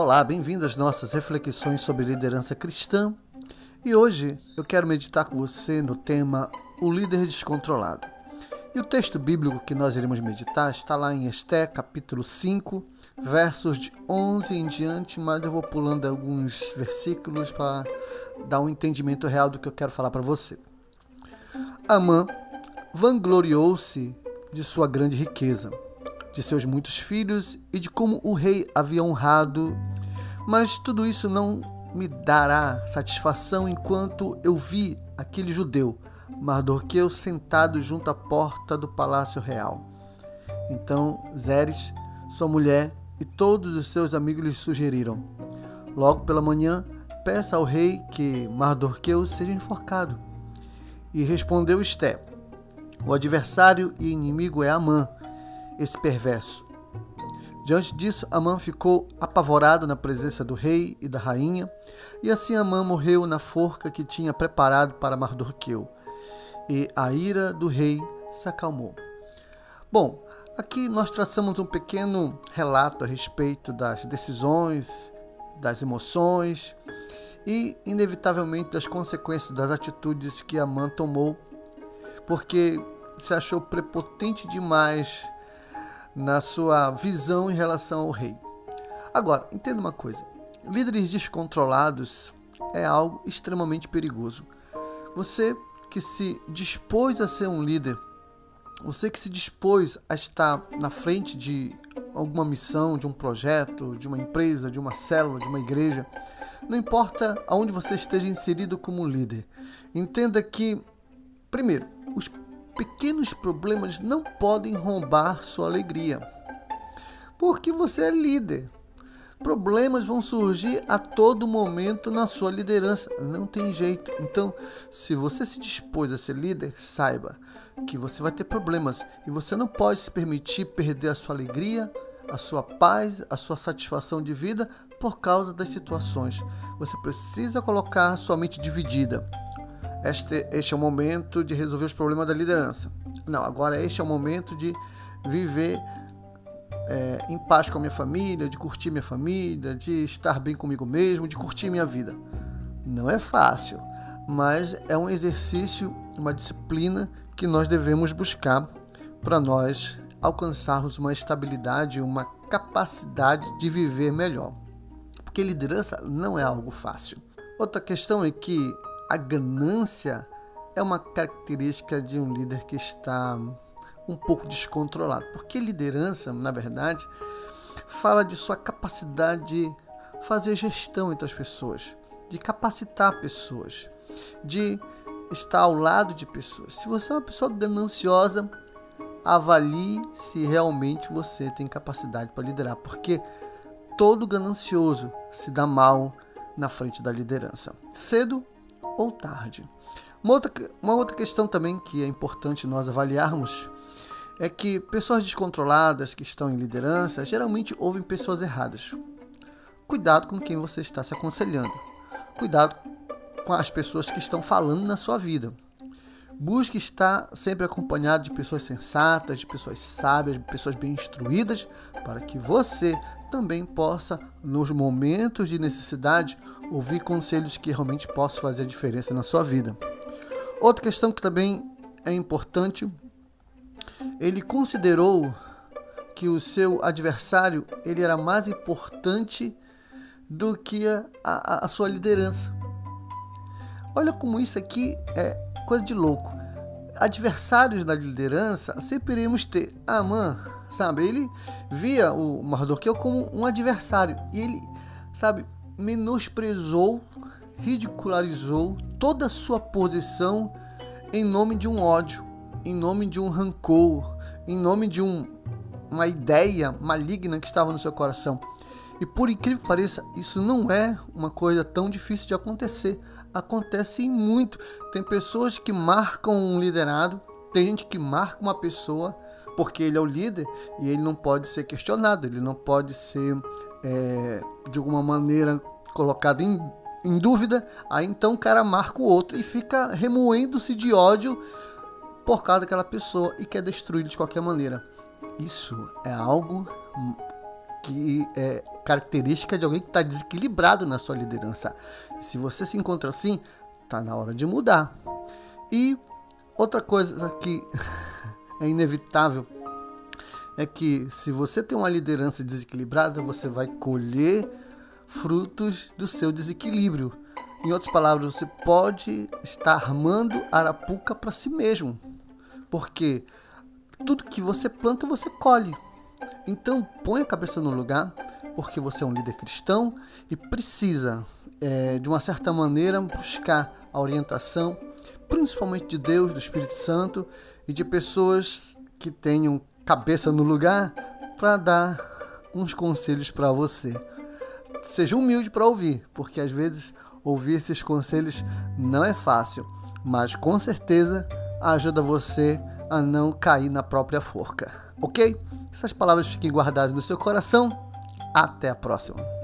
Olá, bem-vindo às nossas reflexões sobre liderança cristã. E hoje eu quero meditar com você no tema O líder descontrolado. E o texto bíblico que nós iremos meditar está lá em Esté, capítulo 5, versos de 11 em diante, mas eu vou pulando alguns versículos para dar um entendimento real do que eu quero falar para você. Amã vangloriou-se de sua grande riqueza de seus muitos filhos e de como o rei havia honrado. Mas tudo isso não me dará satisfação enquanto eu vi aquele judeu, Mardoqueu, sentado junto à porta do palácio real. Então Zeres, sua mulher e todos os seus amigos lhe sugeriram: Logo pela manhã, peça ao rei que Mardoqueu seja enforcado. E respondeu Esté: O adversário e inimigo é Amã, esse perverso. Diante disso, Amã ficou apavorado na presença do rei e da rainha, e assim Amã morreu na forca que tinha preparado para Mardoqueu, e a ira do rei se acalmou. Bom, aqui nós traçamos um pequeno relato a respeito das decisões, das emoções e, inevitavelmente, das consequências das atitudes que Amã tomou, porque se achou prepotente demais na sua visão em relação ao rei. Agora, entenda uma coisa: líderes descontrolados é algo extremamente perigoso. Você que se dispôs a ser um líder, você que se dispôs a estar na frente de alguma missão, de um projeto, de uma empresa, de uma célula, de uma igreja, não importa aonde você esteja inserido como líder, entenda que, primeiro, os pequenos problemas não podem roubar sua alegria. Porque você é líder. Problemas vão surgir a todo momento na sua liderança, não tem jeito. Então, se você se dispôs a ser líder, saiba que você vai ter problemas e você não pode se permitir perder a sua alegria, a sua paz, a sua satisfação de vida por causa das situações. Você precisa colocar sua mente dividida. Este, este é o momento de resolver os problemas da liderança. Não, agora este é o momento de viver é, em paz com a minha família, de curtir minha família, de estar bem comigo mesmo, de curtir minha vida. Não é fácil, mas é um exercício, uma disciplina que nós devemos buscar para nós alcançarmos uma estabilidade, uma capacidade de viver melhor. Porque liderança não é algo fácil. Outra questão é que a ganância é uma característica de um líder que está um pouco descontrolado. Porque liderança, na verdade, fala de sua capacidade de fazer gestão entre as pessoas, de capacitar pessoas, de estar ao lado de pessoas. Se você é uma pessoa gananciosa, avalie se realmente você tem capacidade para liderar, porque todo ganancioso se dá mal na frente da liderança. Cedo ou tarde. Uma outra, uma outra questão também que é importante nós avaliarmos é que pessoas descontroladas que estão em liderança geralmente ouvem pessoas erradas. Cuidado com quem você está se aconselhando. Cuidado com as pessoas que estão falando na sua vida. Busque estar sempre acompanhado de pessoas sensatas, de pessoas sábias, de pessoas bem instruídas, para que você também possa, nos momentos de necessidade, ouvir conselhos que realmente possam fazer a diferença na sua vida. Outra questão que também é importante, ele considerou que o seu adversário ele era mais importante do que a, a, a sua liderança. Olha como isso aqui é coisa de louco. Adversários da liderança sempre iremos ter. Amã, sabe? Ele via o Mardoqueu como um adversário e ele, sabe, menosprezou, ridicularizou toda a sua posição em nome de um ódio, em nome de um rancor, em nome de um, uma ideia maligna que estava no seu coração. E por incrível que pareça, isso não é uma coisa tão difícil de acontecer. Acontece muito. Tem pessoas que marcam um liderado, tem gente que marca uma pessoa porque ele é o líder e ele não pode ser questionado, ele não pode ser é, de alguma maneira colocado em, em dúvida. Aí então o cara marca o outro e fica remoendo-se de ódio por causa daquela pessoa e quer destruí-lo de qualquer maneira. Isso é algo que é característica de alguém que está desequilibrado na sua liderança. Se você se encontra assim, tá na hora de mudar. E outra coisa que é inevitável é que se você tem uma liderança desequilibrada, você vai colher frutos do seu desequilíbrio. Em outras palavras, você pode estar armando arapuca para si mesmo. Porque tudo que você planta, você colhe. Então, põe a cabeça no lugar, porque você é um líder cristão e precisa, é, de uma certa maneira, buscar a orientação, principalmente de Deus, do Espírito Santo e de pessoas que tenham cabeça no lugar para dar uns conselhos para você. Seja humilde para ouvir, porque às vezes ouvir esses conselhos não é fácil, mas com certeza ajuda você a não cair na própria forca, ok? Essas palavras fiquem guardadas no seu coração. Até a próxima.